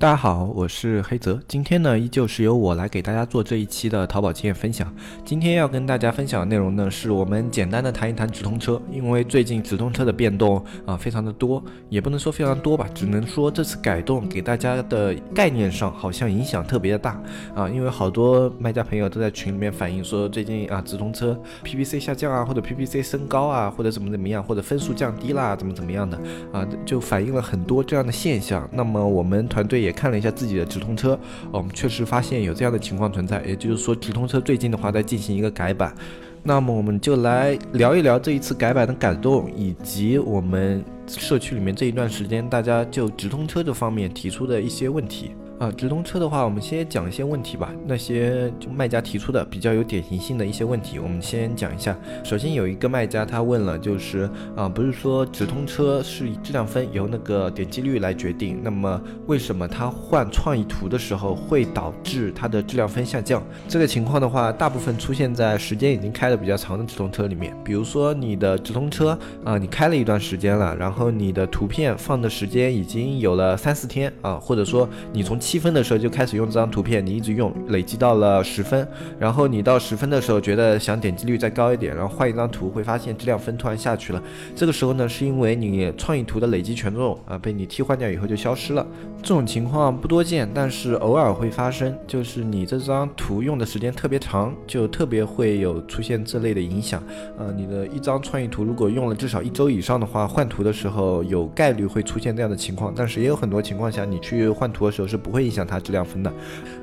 大家好，我是黑泽。今天呢，依旧是由我来给大家做这一期的淘宝经验分享。今天要跟大家分享的内容呢，是我们简单的谈一谈直通车。因为最近直通车的变动啊，非常的多，也不能说非常多吧，只能说这次改动给大家的概念上好像影响特别的大啊。因为好多卖家朋友都在群里面反映说，最近啊，直通车 PPC 下降啊，或者 PPC 升高啊，或者怎么怎么样，或者分数降低啦，怎么怎么样的啊，就反映了很多这样的现象。那么我们团队也。看了一下自己的直通车，我们确实发现有这样的情况存在，也就是说直通车最近的话在进行一个改版，那么我们就来聊一聊这一次改版的改动，以及我们社区里面这一段时间大家就直通车这方面提出的一些问题。啊，直通车的话，我们先讲一些问题吧。那些就卖家提出的比较有典型性的一些问题，我们先讲一下。首先有一个卖家他问了，就是啊，不是说直通车是以质量分由那个点击率来决定，那么为什么他换创意图的时候会导致它的质量分下降？这个情况的话，大部分出现在时间已经开的比较长的直通车里面。比如说你的直通车啊，你开了一段时间了，然后你的图片放的时间已经有了三四天啊，或者说你从七分的时候就开始用这张图片，你一直用，累积到了十分，然后你到十分的时候觉得想点击率再高一点，然后换一张图，会发现质量分突然下去了。这个时候呢，是因为你创意图的累积权重啊被你替换掉以后就消失了。这种情况不多见，但是偶尔会发生，就是你这张图用的时间特别长，就特别会有出现这类的影响。呃，你的一张创意图如果用了至少一周以上的话，换图的时候有概率会出现这样的情况。但是也有很多情况下，你去换图的时候是不会。会影响它质量分的，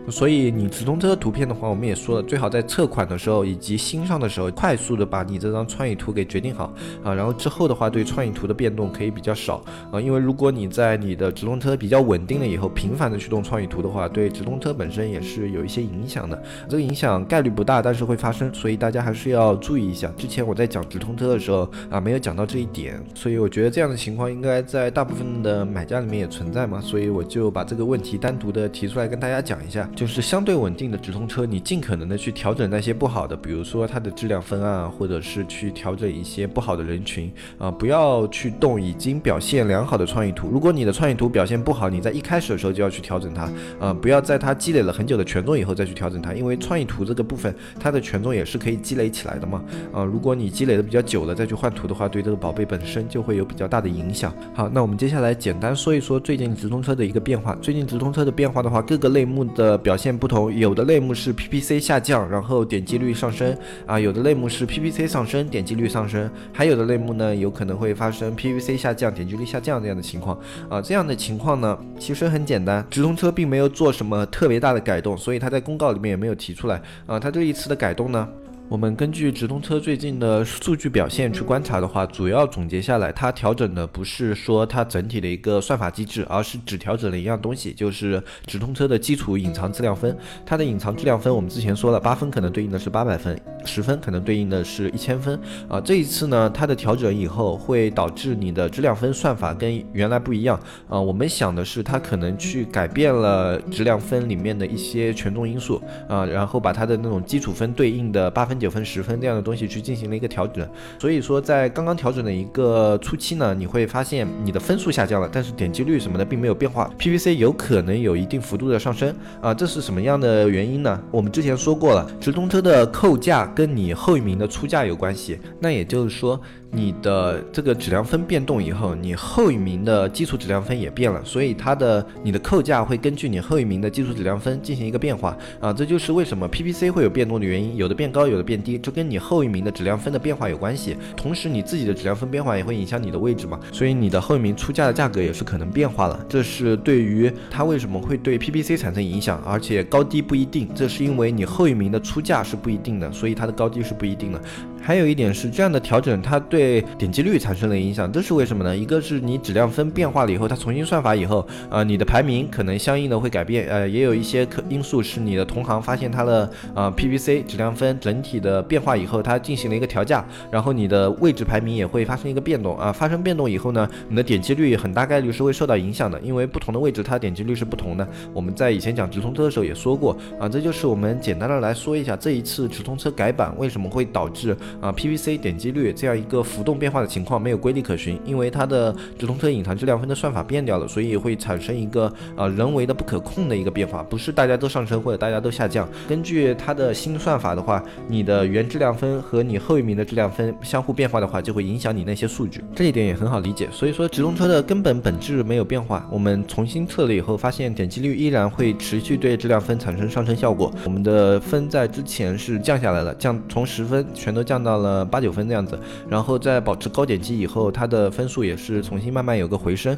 所以你直通车图片的话，我们也说了，最好在测款的时候以及新上的时候，快速的把你这张创意图给决定好啊，然后之后的话，对创意图的变动可以比较少啊，因为如果你在你的直通车比较稳定了以后，频繁的去动创意图的话，对直通车本身也是有一些影响的。这个影响概率不大，但是会发生，所以大家还是要注意一下。之前我在讲直通车的时候啊，没有讲到这一点，所以我觉得这样的情况应该在大部分的买家里面也存在嘛，所以我就把这个问题单独。图的提出来跟大家讲一下，就是相对稳定的直通车，你尽可能的去调整那些不好的，比如说它的质量分啊，或者是去调整一些不好的人群啊，不要去动已经表现良好的创意图。如果你的创意图表现不好，你在一开始的时候就要去调整它啊，不要在它积累了很久的权重以后再去调整它，因为创意图这个部分它的权重也是可以积累起来的嘛啊，如果你积累的比较久了再去换图的话，对这个宝贝本身就会有比较大的影响。好，那我们接下来简单说一说最近直通车的一个变化，最近直通车的变化的话，各个类目的表现不同，有的类目是 PPC 下降，然后点击率上升啊，有的类目是 PPC 上升，点击率上升，还有的类目呢，有可能会发生 PPC 下降，点击率下降这样的情况啊。这样的情况呢，其实很简单，直通车并没有做什么特别大的改动，所以他在公告里面也没有提出来啊。他这一次的改动呢？我们根据直通车最近的数据表现去观察的话，主要总结下来，它调整的不是说它整体的一个算法机制，而是只调整了一样东西，就是直通车的基础隐藏质量分。它的隐藏质量分，我们之前说了，八分可能对应的是八百分，十分可能对应的是一千分啊。这一次呢，它的调整以后会导致你的质量分算法跟原来不一样啊。我们想的是，它可能去改变了质量分里面的一些权重因素啊，然后把它的那种基础分对应的八分。九分、十分这样的东西去进行了一个调整，所以说在刚刚调整的一个初期呢，你会发现你的分数下降了，但是点击率什么的并没有变化，PPC 有可能有一定幅度的上升啊，这是什么样的原因呢？我们之前说过了，直通车的扣价跟你后一名的出价有关系，那也就是说。你的这个质量分变动以后，你后一名的基础质量分也变了，所以它的你的扣价会根据你后一名的基础质量分进行一个变化啊，这就是为什么 PPC 会有变动的原因，有的变高，有的变低，这跟你后一名的质量分的变化有关系。同时，你自己的质量分变化也会影响你的位置嘛，所以你的后一名出价的价格也是可能变化了。这是对于它为什么会对 PPC 产生影响，而且高低不一定，这是因为你后一名的出价是不一定的，所以它的高低是不一定的。还有一点是这样的调整，它对点击率产生了影响，这是为什么呢？一个是你质量分变化了以后，它重新算法以后，呃，你的排名可能相应的会改变，呃，也有一些可因素是你的同行发现它的呃 PPC 质量分整体的变化以后，它进行了一个调价，然后你的位置排名也会发生一个变动啊，发生变动以后呢，你的点击率很大概率是会受到影响的，因为不同的位置它点击率是不同的。我们在以前讲直通车的时候也说过啊，这就是我们简单的来说一下这一次直通车改版为什么会导致啊 PPC 点击率这样一个浮动变化的情况没有规律可循，因为它的直通车隐藏质量分的算法变掉了，所以会产生一个呃人为的不可控的一个变化，不是大家都上升或者大家都下降。根据它的新算法的话，你的原质量分和你后一名的质量分相互变化的话，就会影响你那些数据。这一点也很好理解。所以说直通车的根本本质没有变化，我们重新测了以后发现点击率依然会持续对质量分产生上升效果。我们的分在之前是降下来了，降从十分全都降到了八九分这样子，然后在保持高点击以后，它的分数也是重新慢慢有个回升。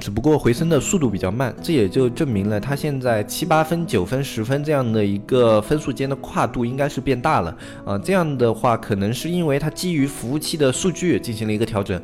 只不过回升的速度比较慢，这也就证明了它现在七八分、九分、十分这样的一个分数间的跨度应该是变大了啊。这样的话，可能是因为它基于服务器的数据进行了一个调整。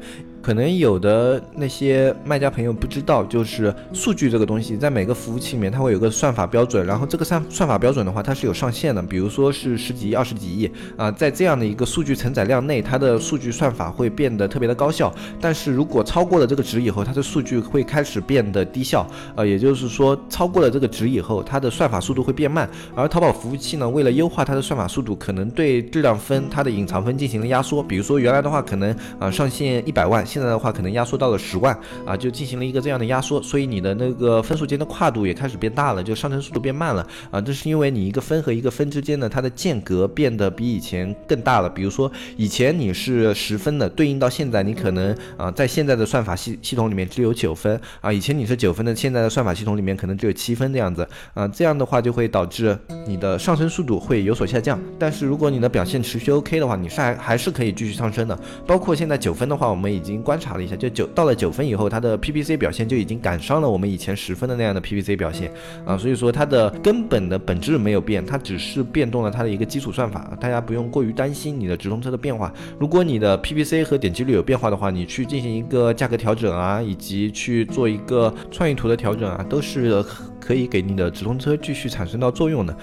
可能有的那些卖家朋友不知道，就是数据这个东西，在每个服务器里面它会有个算法标准，然后这个算算法标准的话，它是有上限的，比如说是十几亿、二十几亿啊，在这样的一个数据承载量内，它的数据算法会变得特别的高效。但是如果超过了这个值以后，它的数据会开始变得低效，呃，也就是说超过了这个值以后，它的算法速度会变慢。而淘宝服务器呢，为了优化它的算法速度，可能对质量分它的隐藏分进行了压缩，比如说原来的话可能啊上限一百万。现在的话可能压缩到了十万啊，就进行了一个这样的压缩，所以你的那个分数间的跨度也开始变大了，就上升速度变慢了啊。这是因为你一个分和一个分之间呢，它的间隔变得比以前更大了。比如说以前你是十分的，对应到现在你可能啊，在现在的算法系系统里面只有九分啊，以前你是九分的，现在的算法系统里面可能只有七分这样子啊。这样的话就会导致你的上升速度会有所下降。但是如果你的表现持续 OK 的话，你是还还是可以继续上升的。包括现在九分的话，我们已经观察了一下，就九。到了九分以后，它的 PPC 表现就已经赶上了我们以前十分的那样的 PPC 表现啊，所以说它的根本的本质没有变，它只是变动了它的一个基础算法，大家不用过于担心你的直通车的变化。如果你的 PPC 和点击率有变化的话，你去进行一个价格调整啊，以及去做一个创意图的调整啊，都是可以给你的直通车继续产生到作用的。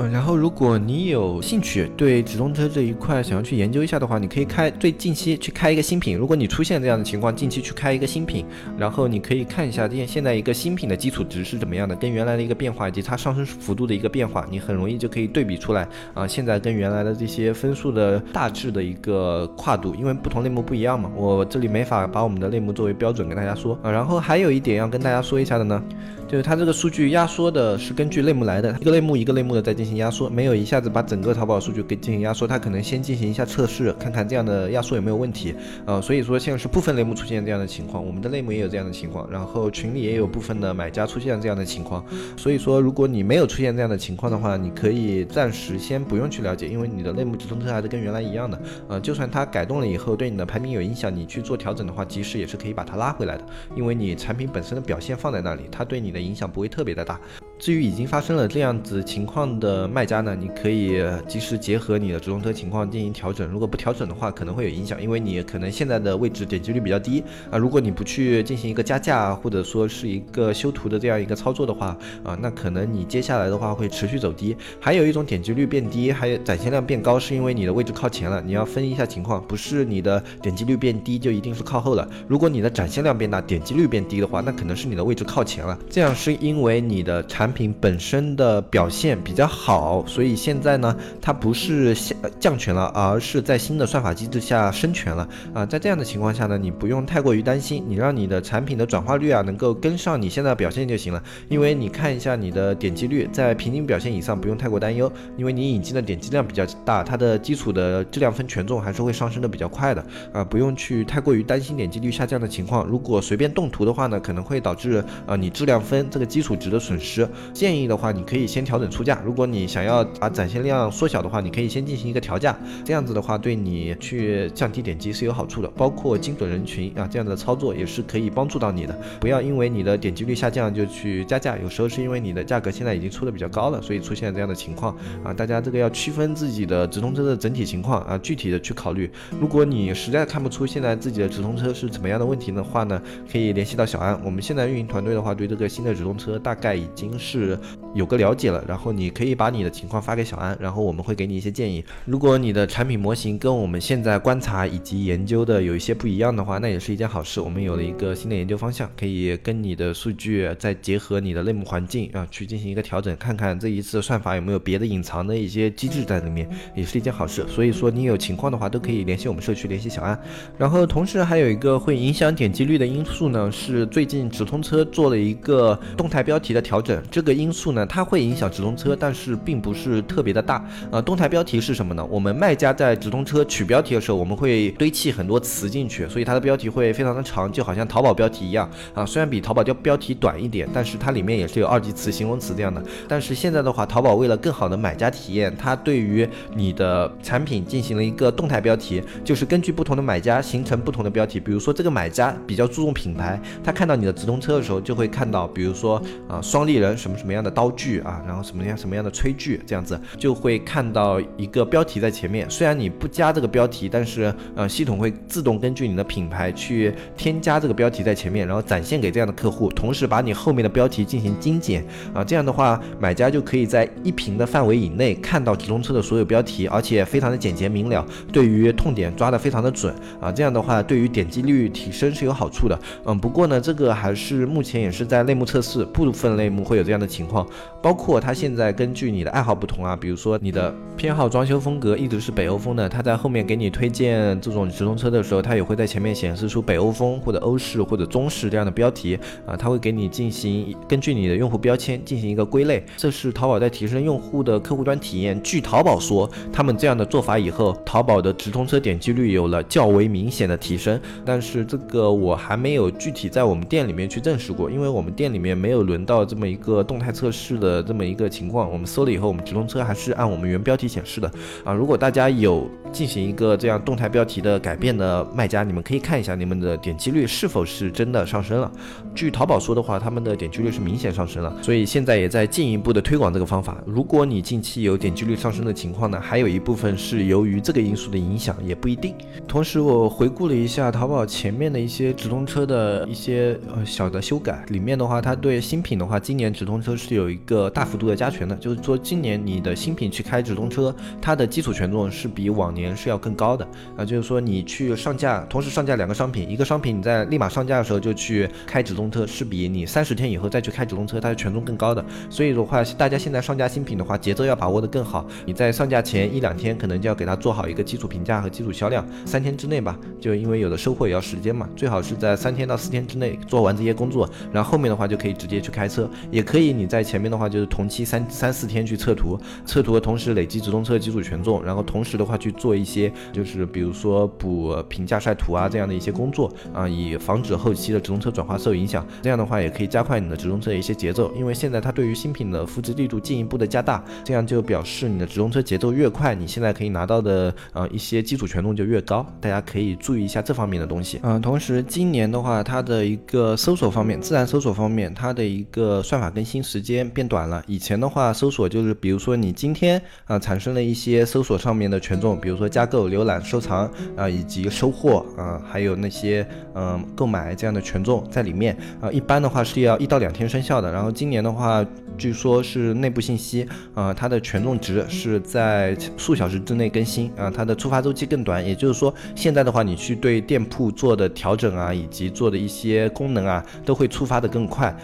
嗯，然后如果你有兴趣对直通车这一块想要去研究一下的话，你可以开最近期去开一个新品。如果你出现这样的情况，近期去开一个新品，然后你可以看一下现现在一个新品的基础值是怎么样的，跟原来的一个变化以及它上升幅度的一个变化，你很容易就可以对比出来啊。现在跟原来的这些分数的大致的一个跨度，因为不同类目不一样嘛，我这里没法把我们的类目作为标准跟大家说啊。然后还有一点要跟大家说一下的呢，就是它这个数据压缩的是根据类目来的，一个类目一个类目的在进行。压缩没有一下子把整个淘宝数据给进行压缩，它可能先进行一下测试，看看这样的压缩有没有问题。呃，所以说现在是部分类目出现这样的情况，我们的类目也有这样的情况，然后群里也有部分的买家出现这样的情况。所以说，如果你没有出现这样的情况的话，你可以暂时先不用去了解，因为你的类目直通车还是跟原来一样的。呃，就算它改动了以后对你的排名有影响，你去做调整的话，及时也是可以把它拉回来的，因为你产品本身的表现放在那里，它对你的影响不会特别的大。至于已经发生了这样子情况的卖家呢，你可以及时结合你的直通车情况进行调整。如果不调整的话，可能会有影响，因为你可能现在的位置点击率比较低啊。如果你不去进行一个加价或者说是一个修图的这样一个操作的话啊，那可能你接下来的话会持续走低。还有一种点击率变低，还有展现量变高，是因为你的位置靠前了。你要分一下情况，不是你的点击率变低就一定是靠后了。如果你的展现量变大，点击率变低的话，那可能是你的位置靠前了。这样是因为你的产产品本身的表现比较好，所以现在呢，它不是降降权了，而是在新的算法机制下升权了啊。在这样的情况下呢，你不用太过于担心，你让你的产品的转化率啊能够跟上你现在表现就行了。因为你看一下你的点击率在平均表现以上，不用太过担忧，因为你引进的点击量比较大，它的基础的质量分权重还是会上升的比较快的啊，不用去太过于担心点击率下降的情况。如果随便动图的话呢，可能会导致啊你质量分这个基础值的损失。建议的话，你可以先调整出价。如果你想要把展现量缩小的话，你可以先进行一个调价，这样子的话对你去降低点击是有好处的。包括精准人群啊这样的操作也是可以帮助到你的。不要因为你的点击率下降就去加价，有时候是因为你的价格现在已经出的比较高了，所以出现这样的情况啊。大家这个要区分自己的直通车的整体情况啊，具体的去考虑。如果你实在看不出现在自己的直通车是怎么样的问题的话呢，可以联系到小安。我们现在运营团队的话，对这个新的直通车大概已经是是有个了解了。然后你可以把你的情况发给小安，然后我们会给你一些建议。如果你的产品模型跟我们现在观察以及研究的有一些不一样的话，那也是一件好事。我们有了一个新的研究方向，可以跟你的数据再结合你的类目环境啊，去进行一个调整，看看这一次算法有没有别的隐藏的一些机制在里面，也是一件好事。所以说你有情况的话，都可以联系我们社区，联系小安。然后同时还有一个会影响点击率的因素呢，是最近直通车做了一个动态标题的调整。这个因素呢，它会影响直通车，但是并不是特别的大。呃，动态标题是什么呢？我们卖家在直通车取标题的时候，我们会堆砌很多词进去，所以它的标题会非常的长，就好像淘宝标题一样啊。虽然比淘宝标标题短一点，但是它里面也是有二级词、形容词这样的。但是现在的话，淘宝为了更好的买家体验，它对于你的产品进行了一个动态标题，就是根据不同的买家形成不同的标题。比如说这个买家比较注重品牌，他看到你的直通车的时候，就会看到，比如说啊双立人什么什么什么样的刀具啊，然后什么样什么样的炊具这样子，就会看到一个标题在前面。虽然你不加这个标题，但是呃系统会自动根据你的品牌去添加这个标题在前面，然后展现给这样的客户，同时把你后面的标题进行精简啊，这样的话买家就可以在一屏的范围以内看到直通车的所有标题，而且非常的简洁明了，对于痛点抓得非常的准啊，这样的话对于点击率提升是有好处的。嗯，不过呢，这个还是目前也是在类目测试，部分类目会有这样的情况，包括它现在根据你的爱好不同啊，比如说你的偏好装修风格一直是北欧风的，它在后面给你推荐这种直通车的时候，它也会在前面显示出北欧风或者欧式或者中式这样的标题啊，它会给你进行根据你的用户标签进行一个归类，这是淘宝在提升用户的客户端体验。据淘宝说，他们这样的做法以后，淘宝的直通车点击率有了较为明显的提升，但是这个我还没有具体在我们店里面去证实过，因为我们店里面没有轮到这么一个动态测试的这么一个情况。我们搜了以后，我们直通车还是按我们原标题显示的啊。如果大家有进行一个这样动态标题的改变的卖家，你们可以看一下你们的点击率是否是真的上升了。据淘宝说的话，他们的点击率是明显上升了，所以现在也在进一步的推广这个方法。如果你近期有点击率上升的情况呢，还有一部分是由于这个因素的影响，也不一定。同时，我回顾了一下淘宝前面的一些直通车的一些呃小的修改，里面的话，它对新品的话，今年直通车是有一个大幅度的加权的，就是说今年你的新品去开直通车，它的基础权重是比往年是要更高的啊，就是说你去上架，同时上架两个商品，一个商品你在立马上架的时候就去开直通车，是比你三十天以后再去开直通车，它的权重更高的。所以的话，大家现在上架新品的话，节奏要把握的更好。你在上架前一两天，可能就要给它做好一个基础评价和基础销量，三天之内吧，就因为有的收货也要时间嘛，最好是在三天到四天之内做完这些工作，然后后面的话就可以直接去开车，也可以你在前面的话就是同期三三四天去测图，测图的同时累积直通车基础权重，然后同时的话去做做一些就是比如说补评价晒图啊这样的一些工作啊，以防止后期的直通车转化受影响。这样的话也可以加快你的直通车的一些节奏，因为现在它对于新品的复制力度进一步的加大，这样就表示你的直通车节奏越快，你现在可以拿到的呃一些基础权重就越高。大家可以注意一下这方面的东西。嗯，同时今年的话，它的一个搜索方面，自然搜索方面，它的一个算法更新时间变短了。以前的话，搜索就是比如说你今天啊产生了一些搜索上面的权重，比如说加购、浏览、收藏啊以及收货啊，还有那些嗯购买这样的权重在里面啊，一般的话是要一到两天生效的。然后今年的话，据说是内部信息啊，它的权重值是在数小时之内更新啊，它的触发周期更短。也就是说，现在的话，你去对店铺做的调整啊，以及做的一些功能啊，都会触发的更快。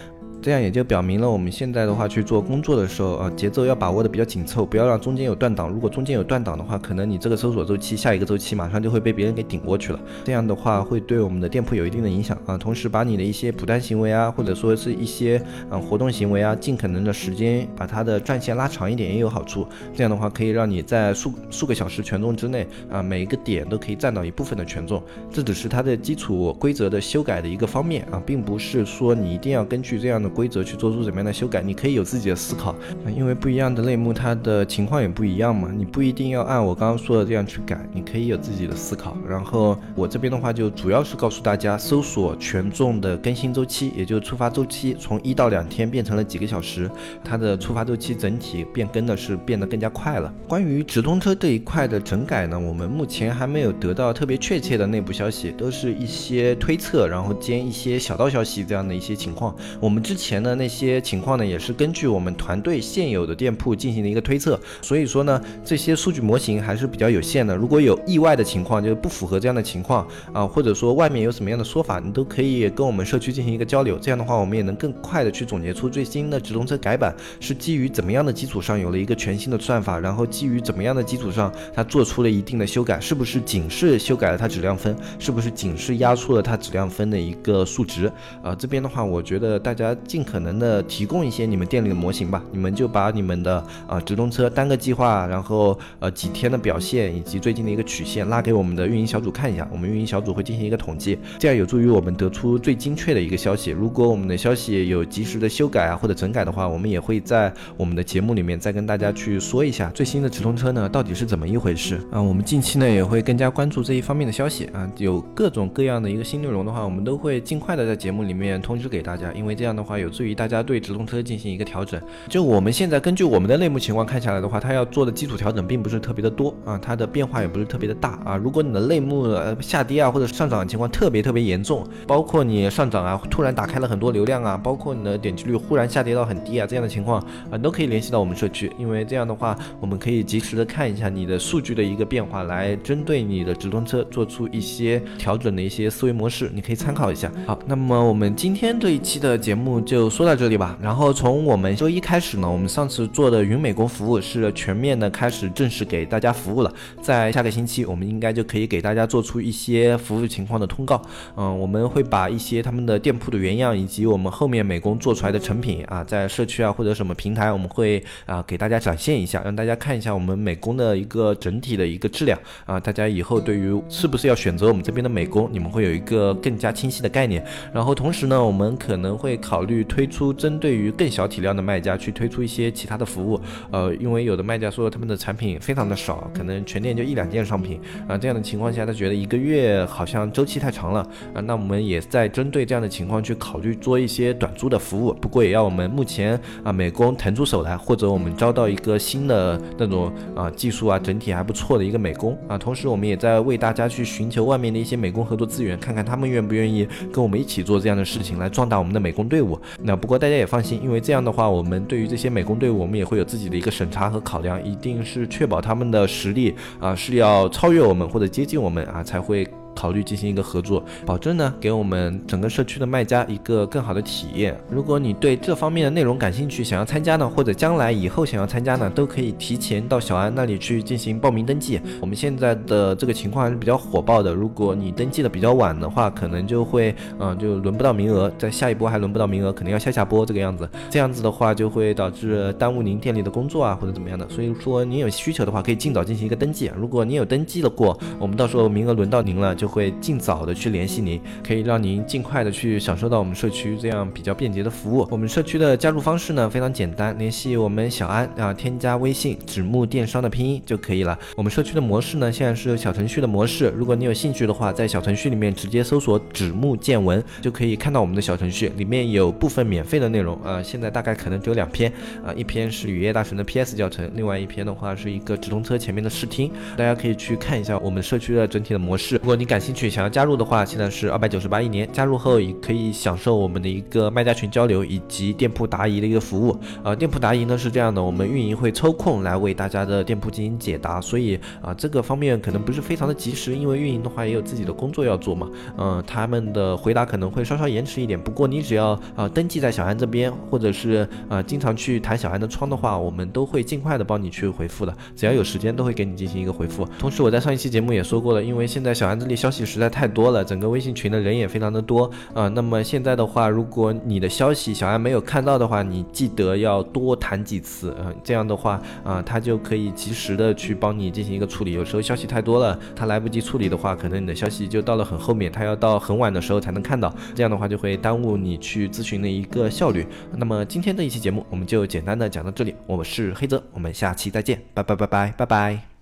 这样也就表明了我们现在的话去做工作的时候，呃，节奏要把握的比较紧凑，不要让中间有断档。如果中间有断档的话，可能你这个搜索周期下一个周期马上就会被别人给顶过去了。这样的话会对我们的店铺有一定的影响啊。同时把你的一些补单行为啊，或者说是一些嗯活动行为啊，尽可能的时间把它的战线拉长一点也有好处。这样的话可以让你在数数个小时权重之内啊，每一个点都可以占到一部分的权重。这只是它的基础规则的修改的一个方面啊，并不是说你一定要根据这样的规则去做出怎么样的修改，你可以有自己的思考。因为不一样的类目，它的情况也不一样嘛，你不一定要按我刚刚说的这样去改，你可以有自己的思考。然后我这边的话就主要是告诉大家，搜索权重的更新周期，也就是触发周期，从一到两天变成了几个小时，它的触发周期整体变更的是变得更加快了。关于直通车这一块的整改呢，我们目前还没有得到特别确切的内部消息，都是一些推测，然后兼一些小道消息这样的一些情况。我们之前前的那些情况呢，也是根据我们团队现有的店铺进行的一个推测，所以说呢，这些数据模型还是比较有限的。如果有意外的情况，就是不符合这样的情况啊，或者说外面有什么样的说法，你都可以跟我们社区进行一个交流。这样的话，我们也能更快的去总结出最新的直通车改版是基于怎么样的基础上有了一个全新的算法，然后基于怎么样的基础上它做出了一定的修改，是不是仅是修改了它质量分，是不是仅是压缩了它质量分的一个数值？啊，这边的话，我觉得大家尽可能的提供一些你们店里的模型吧，你们就把你们的啊直通车单个计划，然后呃几天的表现以及最近的一个曲线拉给我们的运营小组看一下，我们运营小组会进行一个统计，这样有助于我们得出最精确的一个消息。如果我们的消息有及时的修改啊或者整改的话，我们也会在我们的节目里面再跟大家去说一下最新的直通车呢到底是怎么一回事啊。我们近期呢也会更加关注这一方面的消息啊，有各种各样的一个新内容的话，我们都会尽快的在节目里面通知给大家，因为这样的话有助于大家对直通车进行一个调整。就我们现在根据我们的类目情况看下来的话，它要做的基础调整并不是特别的多啊，它的变化也不是特别的大啊。如果你的类目呃下跌啊或者上涨的情况特别特别严重，包括你上涨啊突然打开了很多流量啊，包括你的点击率忽然下跌到很低啊这样的情况啊，都可以联系到我们社区，因为这样的话我们可以及时的看一下你的数据的一个变化，来针对你的直通车做出一些调整的一些思维模式，你可以参考一下。好，那么我们今天这一期的节目就说到这里吧。然后从我们周一开始呢，我们上次做的云美工服务是全面的开始正式给大家服务了，在下个星期我们应该就可以给大家做出一些服务情况的通告。嗯，我们会把一些他们的店铺的原样以及我们后面美工做出来的成品啊，在社区啊或者什么平台，我们会啊给大家展现一下，让大家看一下我们美工的一个整体的一个质量啊。大家以后对于是不是要选择我们这边的美工，你们会有一个更加清晰的概念。然后同时呢，我们可能会考虑去推出针对于更小体量的卖家去推出一些其他的服务。呃，因为有的卖家说他们的产品非常的少，可能全店就一两件商品啊，这样的情况下，他觉得一个月好像周期太长了啊。那我们也在针对这样的情况去考虑做一些短租的服务，不过也要我们目前啊美工腾出手来，或者我们招到一个新的那种啊技术啊整体还不错的一个美工啊。同时我们也在为大家去寻求外面的一些美工合作资源，看看他们愿不愿意跟我们一起做这样的事情，来壮大我们的美工队伍。那不过大家也放心，因为这样的话，我们对于这些美工队伍，我们也会有自己的一个审查和考量，一定是确保他们的实力啊是要超越我们或者接近我们啊才会。考虑进行一个合作，保证呢给我们整个社区的卖家一个更好的体验。如果你对这方面的内容感兴趣，想要参加呢，或者将来以后想要参加呢，都可以提前到小安那里去进行报名登记。我们现在的这个情况还是比较火爆的，如果你登记的比较晚的话，可能就会嗯就轮不到名额，在下一波还轮不到名额，肯定要下下播这个样子。这样子的话就会导致耽误您店里的工作啊或者怎么样的。所以说您有需求的话，可以尽早进行一个登记。如果您有登记了过，我们到时候名额轮到您了就。就会尽早的去联系您，可以让您尽快的去享受到我们社区这样比较便捷的服务。我们社区的加入方式呢非常简单，联系我们小安啊，添加微信纸木电商的拼音就可以了。我们社区的模式呢现在是小程序的模式，如果你有兴趣的话，在小程序里面直接搜索纸木见闻就可以看到我们的小程序，里面有部分免费的内容啊，现在大概可能只有两篇啊，一篇是雨夜大神的 PS 教程，另外一篇的话是一个直通车前面的试听，大家可以去看一下我们社区的整体的模式。如果你感感兴趣想要加入的话，现在是二百九十八一年。加入后也可以享受我们的一个卖家群交流以及店铺答疑的一个服务。呃，店铺答疑呢是这样的，我们运营会抽空来为大家的店铺进行解答，所以啊这个方面可能不是非常的及时，因为运营的话也有自己的工作要做嘛。嗯，他们的回答可能会稍稍延迟一点。不过你只要啊登记在小安这边，或者是啊经常去弹小安的窗的话，我们都会尽快的帮你去回复的。只要有时间都会给你进行一个回复。同时我在上一期节目也说过了，因为现在小安这里。消息实在太多了，整个微信群的人也非常的多啊。那么现在的话，如果你的消息小安没有看到的话，你记得要多弹几次嗯，这样的话啊，他就可以及时的去帮你进行一个处理。有时候消息太多了，他来不及处理的话，可能你的消息就到了很后面，他要到很晚的时候才能看到，这样的话就会耽误你去咨询的一个效率。那么今天的一期节目我们就简单的讲到这里，我是黑泽，我们下期再见，拜拜拜拜拜拜。